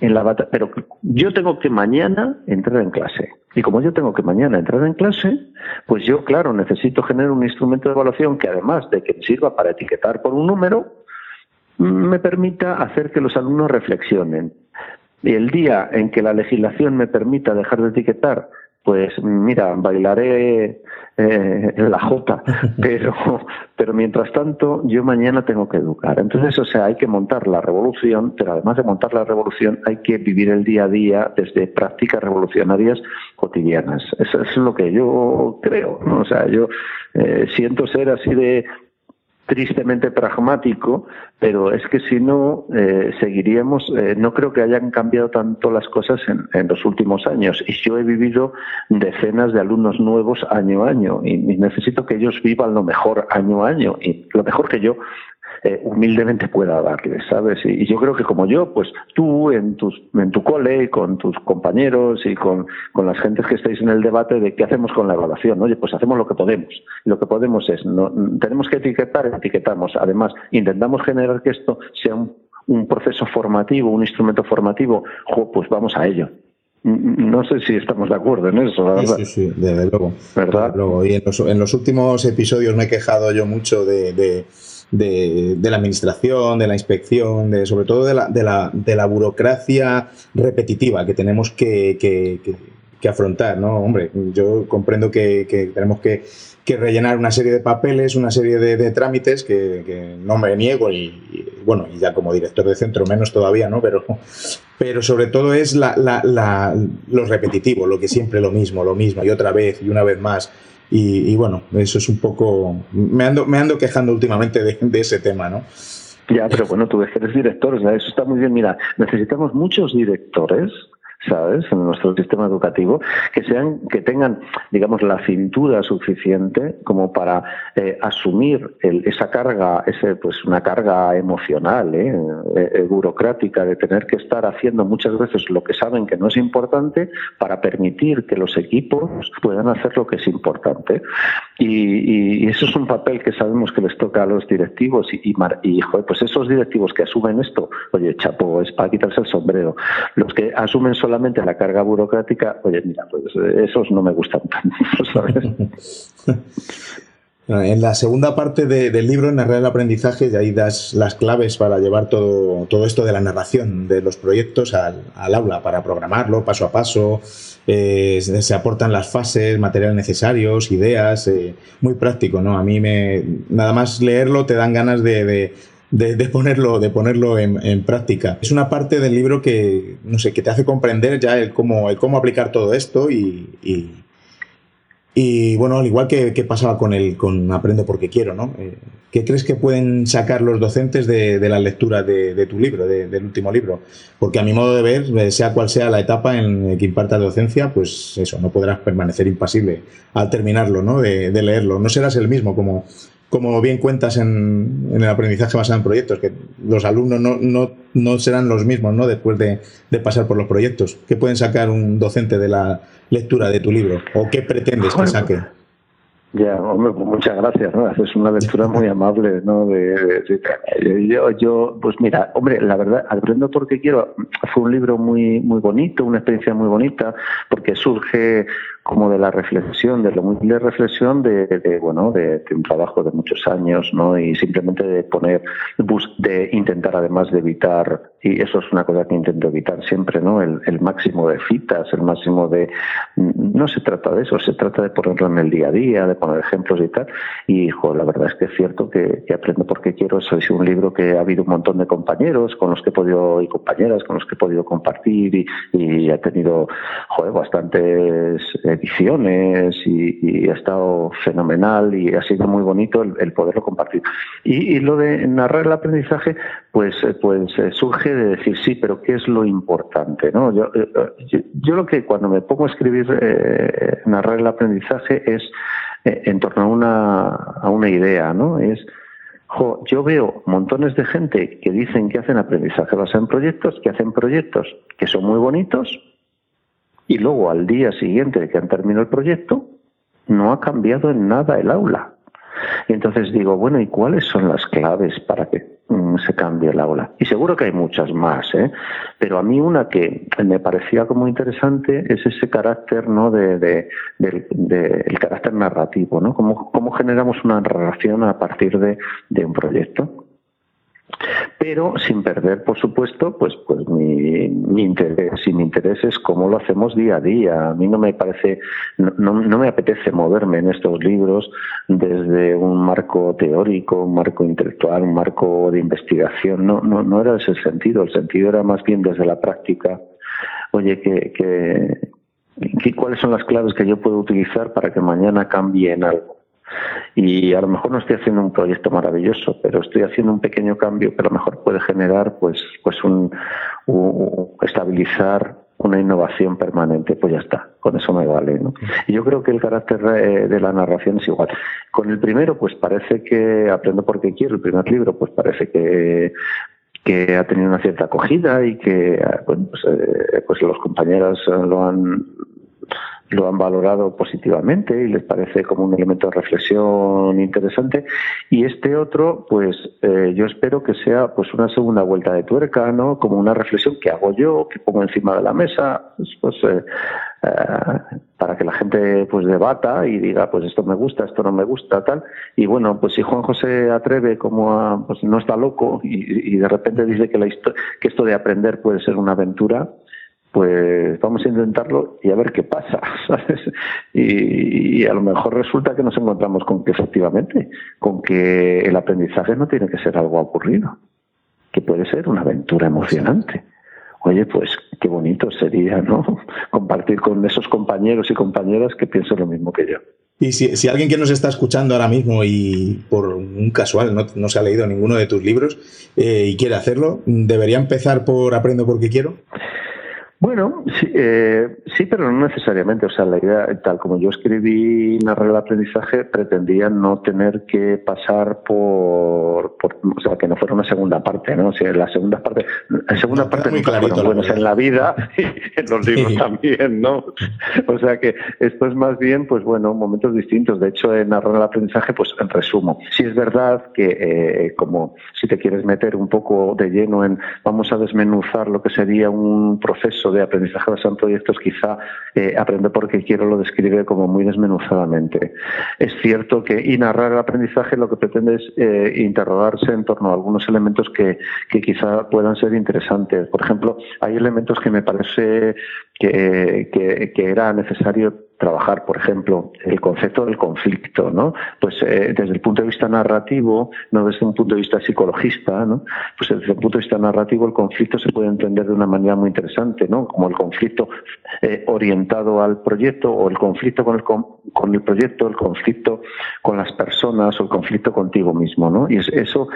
en la pero yo tengo que mañana entrar en clase y como yo tengo que mañana entrar en clase, pues yo, claro, necesito generar un instrumento de evaluación que además de que sirva para etiquetar por un número, me permita hacer que los alumnos reflexionen. Y el día en que la legislación me permita dejar de etiquetar pues mira, bailaré eh, la jota, *laughs* pero, pero mientras tanto yo mañana tengo que educar. Entonces, o sea, hay que montar la revolución, pero además de montar la revolución hay que vivir el día a día desde prácticas revolucionarias cotidianas. Eso, es lo que yo creo, ¿no? O sea, yo eh, siento ser así de, tristemente pragmático, pero es que si no, eh, seguiríamos, eh, no creo que hayan cambiado tanto las cosas en, los últimos años. Y yo he vivido decenas de alumnos nuevos año a año y, y necesito que ellos vivan lo mejor año a año. Y lo mejor que yo eh, humildemente pueda darles, ¿sabes? Y, yo creo que como yo, pues tú en, tus, en tu cole, con tus compañeros y con, con las gentes que estáis en el debate de qué hacemos con la evaluación, oye, pues hacemos lo que podemos. lo que podemos es, no, tenemos que etiquetar, etiquetamos. Además, intentamos generar que esto sea un, un proceso formativo, un instrumento formativo, pues vamos a ello. No sé si estamos de acuerdo en eso, ¿verdad? Sí, sí, desde luego. ¿Verdad? Y en los, en los, últimos episodios me he quejado yo mucho de, de de, la administración, de la inspección, de, sobre todo de la, de la, de la burocracia repetitiva que tenemos que, que, que, afrontar, ¿no? Hombre, yo comprendo que, tenemos que, rellenar una serie de papeles, una serie de, trámites que, no me niego y, bueno, y ya como director de centro menos todavía, ¿no? Pero, pero sobre todo es la, la, la, lo repetitivo, lo que siempre lo mismo, lo mismo y otra vez y una vez más. Y, bueno, eso es un poco... Me ando, me ando quejando últimamente de, de ese tema, ¿no? Ya, pero bueno, tú ves que eres director, o sea, eso está muy bien. Mira, necesitamos muchos directores ¿sabes? En nuestro sistema educativo, que sean, que tengan, digamos, la cintura suficiente como para eh, asumir esa carga, ese, pues una carga emocional, ¿eh? Eh, ¿eh? burocrática, de tener que estar haciendo muchas veces lo que saben que no es importante para permitir que los equipos puedan hacer lo que es importante. Y, y, eso es un papel que sabemos que les toca a los directivos y, y, y joder, pues esos directivos que asumen esto, oye, chapo, es para quitarse el sombrero. Los que asumen solamente la carga burocrática, oye, mira, pues esos no me gustan tanto. *laughs* *laughs* En la segunda parte del libro, Narrar el aprendizaje, de ahí das las claves para llevar todo, todo esto de la narración de los proyectos al, aula, para programarlo paso a paso. Eh, se aportan las fases, materiales necesarios, ideas, eh, muy práctico, ¿no? A mí me, nada más leerlo te dan ganas de, ponerlo, de ponerlo en, práctica. Es una parte del libro que, no sé, que te hace comprender ya el cómo, el cómo aplicar todo esto y, y, bueno, al igual que, pasaba con el con Aprendo porque quiero, ¿no? Eh, ¿Qué crees que pueden sacar los docentes de, la lectura de, tu libro, del último libro? Porque a mi modo de ver, eh, sea cual sea la etapa en que impartas docencia, pues eso, no podrás permanecer impasible al terminarlo, ¿no? De, leerlo. No serás el mismo como, como bien cuentas en, el aprendizaje basado en proyectos, que los alumnos no, no, no serán los mismos ¿no? después de, pasar por los proyectos. ¿Qué pueden sacar un docente de la lectura de tu libro? ¿O qué pretendes que saque? Ya, hombre, pues muchas gracias, ¿no? Haces una lectura muy amable, ¿no? De, yo, yo, pues mira, hombre, la verdad, Aprendo porque quiero, fue un libro muy, muy bonito, una experiencia muy bonita, porque surge como de la reflexión, de la humilde reflexión de, bueno, de, un trabajo de muchos años, ¿no? Y simplemente de poner, de intentar además de evitar, y eso es una cosa que intento evitar siempre, ¿no? El, máximo de citas, el máximo de, no se trata de eso, se trata de ponerlo en el día a día, de poner ejemplos y tal. Y, hijo, la verdad es que es cierto que, Aprendo porque quiero, es un libro que ha habido un montón de compañeros con los que he podido, y compañeras con los que he podido compartir y, y ha tenido, joder, bastantes ediciones y, ha estado fenomenal y ha sido muy bonito el, poderlo compartir. Y, lo de narrar el aprendizaje, pues, eh, pues eh, surge de decir, sí, pero ¿qué es lo importante? ¿no? Yo, eh, yo, lo que cuando me pongo a escribir narrar el aprendizaje es en torno a una, a una idea, ¿no? Es, yo veo montones de gente que dicen que hacen aprendizaje basado en proyectos, que hacen proyectos que son muy bonitos, y luego al día siguiente de que han terminado el proyecto, no ha cambiado en nada el aula. Y entonces digo, bueno, ¿y cuáles son las claves para que mm, se cambie el aula? Y seguro que hay muchas más, ¿eh? Pero a mí una que me parecía como interesante es ese carácter, ¿no? De, de, el carácter narrativo, ¿no? ¿Cómo, ¿Cómo generamos una narración a partir de, de un proyecto? Pero sin perder, por supuesto, pues, pues mi, interés. Y mi interés es cómo lo hacemos día a día. A mí no me parece, no, no, me apetece moverme en estos libros desde un marco teórico, un marco intelectual, un marco de investigación. No, no, no era ese el sentido. El sentido era más bien desde la práctica. Oye, que, que, ¿cuáles son las claves que yo puedo utilizar para que mañana cambie en algo? Y a lo mejor no estoy haciendo un proyecto maravilloso, pero estoy haciendo un pequeño cambio que a lo mejor puede generar pues pues un, estabilizar una innovación permanente, pues ya está, con eso me vale. ¿no? Y yo creo que el carácter de la narración es igual. Con el primero, pues parece que aprendo porque quiero, el primer libro, pues parece que que ha tenido una cierta acogida y que bueno, pues, eh, pues los compañeros lo han lo han valorado positivamente y les parece como un elemento de reflexión interesante. Y este otro, pues eh, yo espero que sea pues una segunda vuelta de tuerca, ¿no? Como una reflexión que hago yo, que pongo encima de la mesa, pues, pues eh, eh, para que la gente pues debata y diga pues esto me gusta, esto no me gusta, tal. Y bueno, pues si Juan José atreve como a, pues no está loco y, de repente dice que, la que esto de aprender puede ser una aventura, pues vamos a intentarlo y a ver qué pasa, *laughs* ¿sabes? Y, a lo mejor resulta que nos encontramos con que efectivamente, con que el aprendizaje no tiene que ser algo aburrido, que puede ser una aventura emocionante. Oye, pues qué bonito sería, ¿no? *laughs* Compartir con esos compañeros y compañeras que piensan lo mismo que yo. Y si, alguien que nos está escuchando ahora mismo y por un casual no, se ha leído ninguno de tus libros eh, y quiere hacerlo, ¿debería empezar por Aprendo porque quiero? Bueno, sí, eh, sí, pero no necesariamente. O sea, la idea, tal como yo escribí Narrar el aprendizaje, pretendía no tener que pasar por, o sea, que no fuera una segunda parte, ¿no? O sea, la segunda parte, la segunda parte nunca fueron buenos en la vida *laughs* *laughs* y en los libros también, ¿no? O sea que esto es más bien, pues bueno, momentos distintos. De hecho, en Narrar el aprendizaje, pues en resumo. Sí es verdad que, eh, como si te quieres meter un poco de lleno en, vamos a desmenuzar lo que sería un proceso de aprendizaje basado en proyectos, quizá eh, porque quiero lo describe como muy desmenuzadamente. Es cierto que y narrar el aprendizaje lo que pretende es eh, interrogarse en torno a algunos elementos que, que quizá puedan ser interesantes. Por ejemplo, hay elementos que me parece que, era necesario trabajar, por ejemplo, el concepto del conflicto, ¿no? Pues eh, desde el punto de vista narrativo, no desde un punto de vista psicologista, ¿no? Pues desde el punto de vista narrativo el conflicto se puede entender de una manera muy interesante, ¿no? Como el conflicto eh, orientado al proyecto o el conflicto con el, con el proyecto, el conflicto con las personas o el conflicto contigo mismo, ¿no? Y eso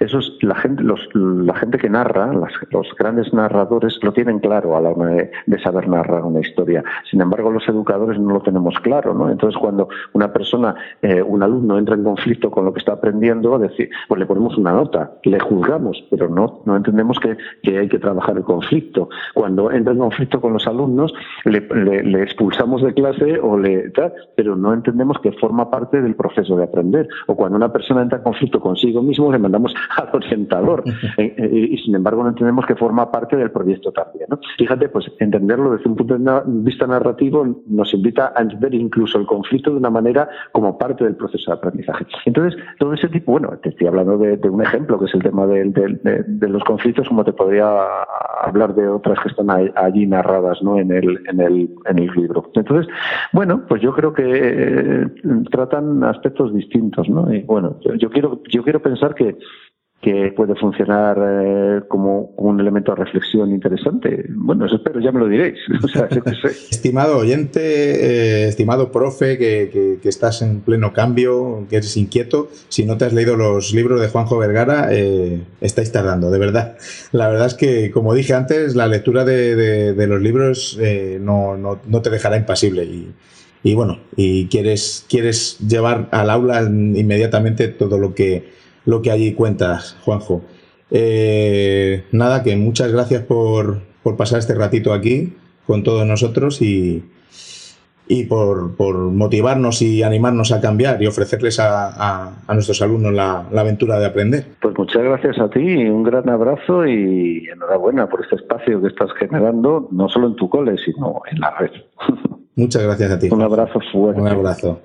eso es la gente, los, la gente que narra, los grandes narradores lo tienen claro a la hora de, saber narrar una historia. Sin embargo, los educadores no lo tenemos claro, ¿no? Entonces, cuando una persona, eh, un alumno entra en conflicto con lo que está aprendiendo, decir, pues le ponemos una nota, le juzgamos, pero no, no entendemos que, hay que trabajar el conflicto. Cuando entra en conflicto con los alumnos, le, expulsamos de clase o le, pero no entendemos que forma parte del proceso de aprender. O cuando una persona entra en conflicto consigo mismo, le mandamos *laughs* al orientador. Eh, eh, y sin embargo no entendemos que forma parte del proyecto también. ¿no? Fíjate, pues entenderlo desde un punto de vista narrativo nos invita a entender incluso el conflicto de una manera como parte del proceso de aprendizaje. Entonces, todo ese tipo, bueno, te estoy hablando de, un ejemplo que es el tema de, de, los conflictos, como te podría hablar de otras que están allí narradas ¿no? en, el, en, el, en el libro. Entonces, bueno, pues yo creo que eh, tratan aspectos distintos, ¿no? Y bueno, yo, quiero, yo quiero pensar que que puede funcionar eh, como un elemento de reflexión interesante. Bueno, eso espero, ya me lo diréis. *laughs* estimado oyente, eh, estimado profe, que, estás en pleno cambio, que eres inquieto, si no te has leído los libros de Juanjo Vergara, eh, estáis tardando, de verdad. La verdad es que, como dije antes, la lectura de, los libros no, no, te dejará impasible. Y, y bueno, y quieres, quieres llevar al aula inmediatamente todo lo que lo que allí cuentas, Juanjo. Eh, nada, que muchas gracias por, pasar este ratito aquí con todos nosotros y, y por, motivarnos y animarnos a cambiar y ofrecerles a, nuestros alumnos la, la, aventura de aprender. Pues muchas gracias a ti, un gran abrazo y enhorabuena por este espacio que estás generando, no solo en tu cole, sino en la red. *laughs* Muchas gracias a ti. Un abrazo fuerte. Un abrazo.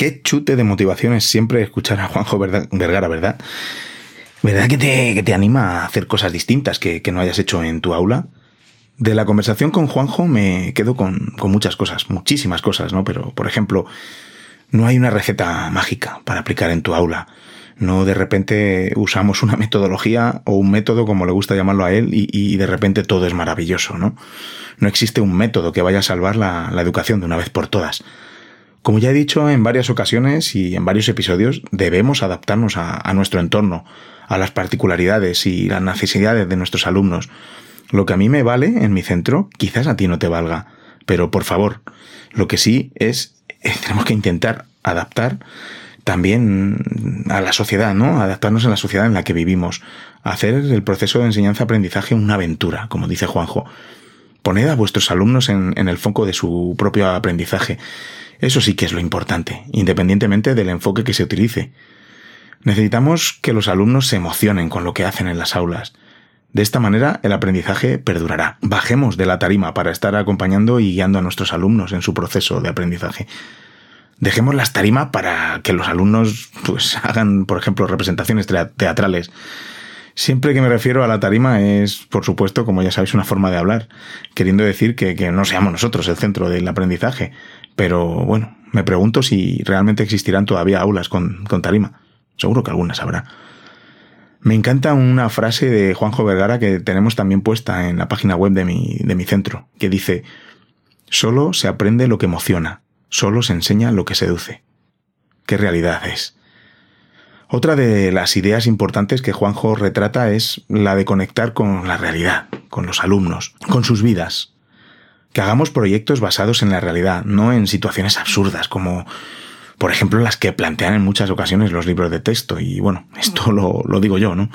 Qué chute de motivación es siempre escuchar a Juanjo Vergara, ¿verdad? ¿Verdad que te, anima a hacer cosas distintas que, no hayas hecho en tu aula? De la conversación con Juanjo me quedo con, con, muchas cosas, muchísimas cosas, ¿no? Pero, por ejemplo, no hay una receta mágica para aplicar en tu aula. No de repente usamos una metodología o un método, como le gusta llamarlo a él, y, de repente todo es maravilloso, ¿no? No existe un método que vaya a salvar la, la educación de una vez por todas. Como ya he dicho en varias ocasiones y en varios episodios, debemos adaptarnos a, nuestro entorno, a las particularidades y las necesidades de nuestros alumnos. Lo que a mí me vale en mi centro, quizás a ti no te valga, pero por favor, lo que sí es, *laughs* tenemos que intentar adaptar también a la sociedad, ¿no? Adaptarnos a la sociedad en la que vivimos, hacer el proceso de enseñanza-aprendizaje una aventura, como dice Juanjo. Poned a vuestros alumnos en el foco de su propio aprendizaje eso sí que es lo importante, independientemente del enfoque que se utilice. Necesitamos que los alumnos se emocionen con lo que hacen en las aulas. De esta manera el aprendizaje perdurará. Bajemos de la tarima para estar acompañando y guiando a nuestros alumnos en su proceso de aprendizaje. Dejemos las tarimas para que los alumnos pues, *laughs* hagan, por ejemplo, representaciones teatrales. Siempre que me refiero a la tarima es, por supuesto, como ya sabéis, una forma de hablar, queriendo decir que, que no seamos nosotros el centro del aprendizaje, pero bueno, me pregunto si realmente existirán todavía aulas con, tarima. Seguro que algunas habrá. Me encanta una frase de Juanjo Vergara que tenemos también puesta en la página web de mi, de mi centro, que dice, solo se aprende lo que emociona, solo se enseña lo que seduce. ¿Qué realidad es? Otra de las ideas importantes que Juanjo retrata es la de conectar con la realidad, con los alumnos, con sus vidas, que hagamos proyectos basados en la realidad, no en situaciones absurdas como por ejemplo, las que plantean en muchas ocasiones los libros de texto. Y bueno, esto lo, digo yo, ¿no?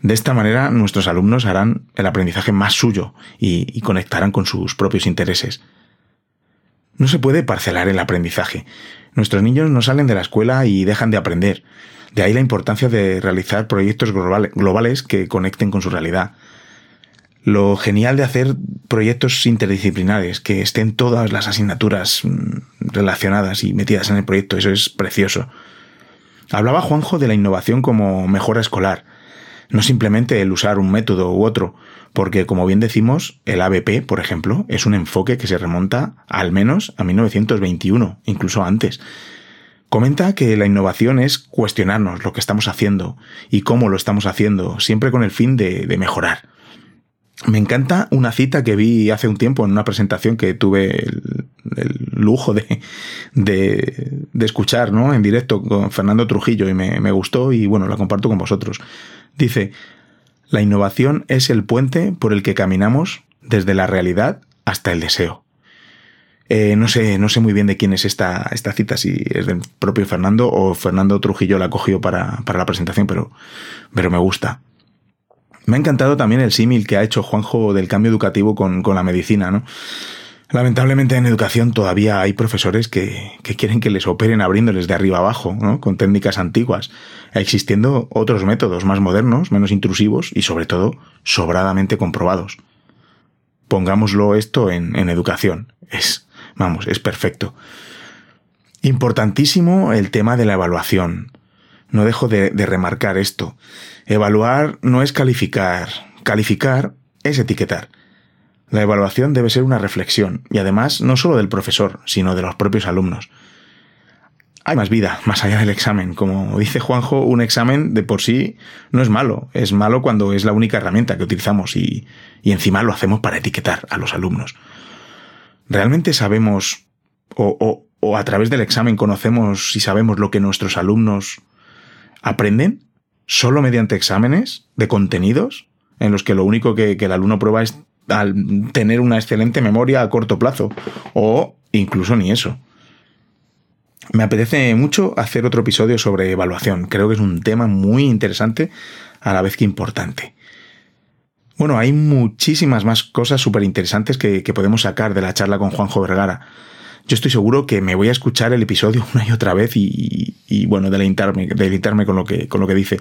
De esta manera, nuestros alumnos harán el aprendizaje más suyo y, y, conectarán con sus propios intereses. No se puede parcelar el aprendizaje. Nuestros niños no salen de la escuela y dejan de aprender. De ahí la importancia de realizar proyectos globales que conecten con su realidad lo genial de hacer proyectos interdisciplinares, que estén todas las asignaturas mm, relacionadas y metidas en el proyecto, eso es precioso. Hablaba Juanjo de la innovación como mejora escolar, no simplemente el usar un método u otro, porque como bien decimos, el ABP, por ejemplo, es un enfoque que se remonta al menos a 1921, incluso antes. Comenta que la innovación es cuestionarnos lo que estamos haciendo y cómo lo estamos haciendo, siempre con el fin de, de mejorar. Me encanta una cita que vi hace un tiempo en una presentación que tuve el, lujo de, de, escuchar ¿no? en directo con Fernando Trujillo y me, gustó y bueno, la comparto con vosotros. Dice, la innovación es el puente por el que caminamos desde la realidad hasta el deseo. Eh, no, sé, no sé muy bien de quién es esta, esta cita, si es del propio Fernando o Fernando Trujillo la cogió para, para la presentación, pero, pero me gusta. Me ha encantado también el símil que ha hecho Juanjo del cambio educativo con, la medicina, ¿no? Lamentablemente en educación todavía hay profesores que, que, quieren que les operen abriéndoles de arriba abajo, ¿no? con técnicas antiguas, existiendo otros métodos más modernos, menos intrusivos y sobre todo sobradamente comprobados. Pongámoslo esto en, en educación. Es, vamos, es perfecto. Importantísimo el tema de la evaluación. No dejo de, remarcar esto. Evaluar no es calificar. Calificar es etiquetar. La evaluación debe ser una reflexión, y además no solo del profesor, sino de los propios alumnos. Hay más vida, más allá del examen. Como dice Juanjo, un examen de por sí no es malo. Es malo cuando es la única herramienta que utilizamos y, y encima lo hacemos para etiquetar a los alumnos. ¿Realmente sabemos o, o, o a través del examen conocemos y sabemos lo que nuestros alumnos aprenden solo mediante exámenes de contenidos en los que lo único que, el alumno prueba es al tener una excelente memoria a corto plazo o incluso ni eso. Me apetece mucho hacer otro episodio sobre evaluación. Creo que es un tema muy interesante a la vez que importante. Bueno, hay muchísimas más cosas súper interesantes que, que, podemos sacar de la charla con Juanjo Vergara yo estoy seguro que me voy a escuchar el episodio *laughs* una y otra vez y, y bueno, deleitarme, deleitarme con, lo que, con lo que dice.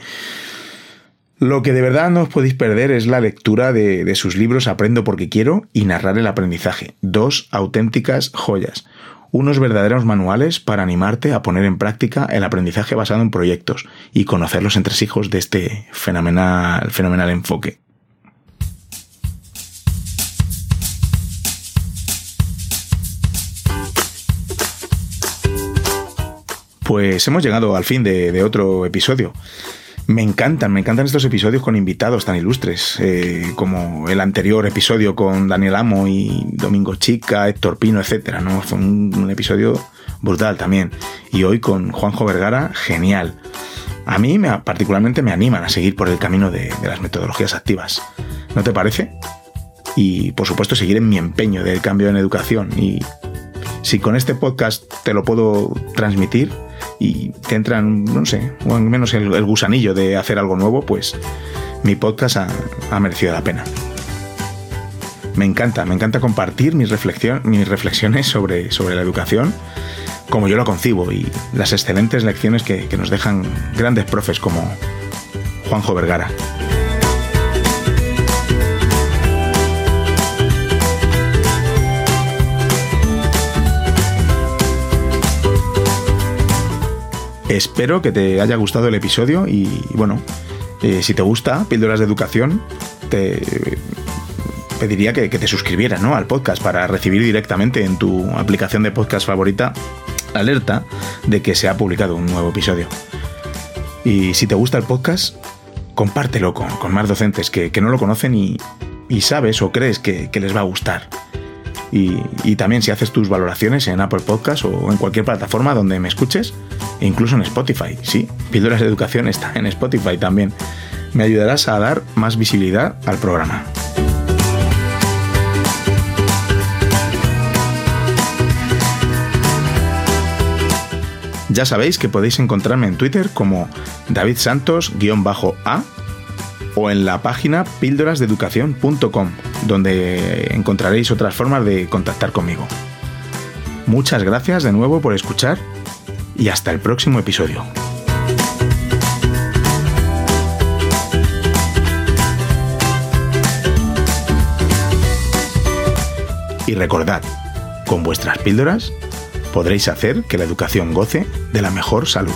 Lo que de verdad no os podéis perder es la lectura de, de, sus libros Aprendo porque quiero y Narrar el aprendizaje. Dos auténticas joyas. Unos verdaderos manuales para animarte a poner en práctica el aprendizaje basado en proyectos y conocer los entresijos de este fenomenal, fenomenal enfoque. Pues hemos llegado al fin de, otro episodio. Me encantan, me encantan estos episodios con invitados tan ilustres, eh, como el anterior episodio con Daniel Amo y Domingo Chica, Héctor Pino, etc. ¿no? Fue un, episodio brutal también. Y hoy con Juanjo Vergara, genial. A mí me, particularmente me animan a seguir por el camino de, de las metodologías activas. ¿No te parece? Y por supuesto seguir en mi empeño del cambio en educación. Y si con este podcast te lo puedo transmitir, y te entran, no sé, o al menos el, gusanillo de hacer algo nuevo, pues mi podcast ha, merecido la pena. Me encanta, me encanta compartir mis, mis reflexiones sobre, sobre la educación, como yo lo concibo, y las excelentes lecciones que, que nos dejan grandes profes como Juanjo Vergara. Espero que te haya gustado el episodio y bueno, eh, si te gusta Píldoras de Educación, te pediría que, te suscribieras ¿no? al podcast para recibir directamente en tu aplicación de podcast favorita alerta de que se ha publicado un nuevo episodio. Y si te gusta el podcast, compártelo con, más docentes que, no lo conocen y, sabes o crees que, les va a gustar. Y, también si haces tus valoraciones en Apple Podcast o en cualquier plataforma donde me escuches, incluso en Spotify, sí, Píldoras de Educación está en Spotify también. Me ayudarás a dar más visibilidad al programa. Ya sabéis que podéis encontrarme en Twitter como David Santos-A o en la página píldorasdeeducación.com, donde encontraréis otras formas de contactar conmigo. Muchas gracias de nuevo por escuchar y hasta el próximo episodio. Y recordad, con vuestras píldoras podréis hacer que la educación goce de la mejor salud.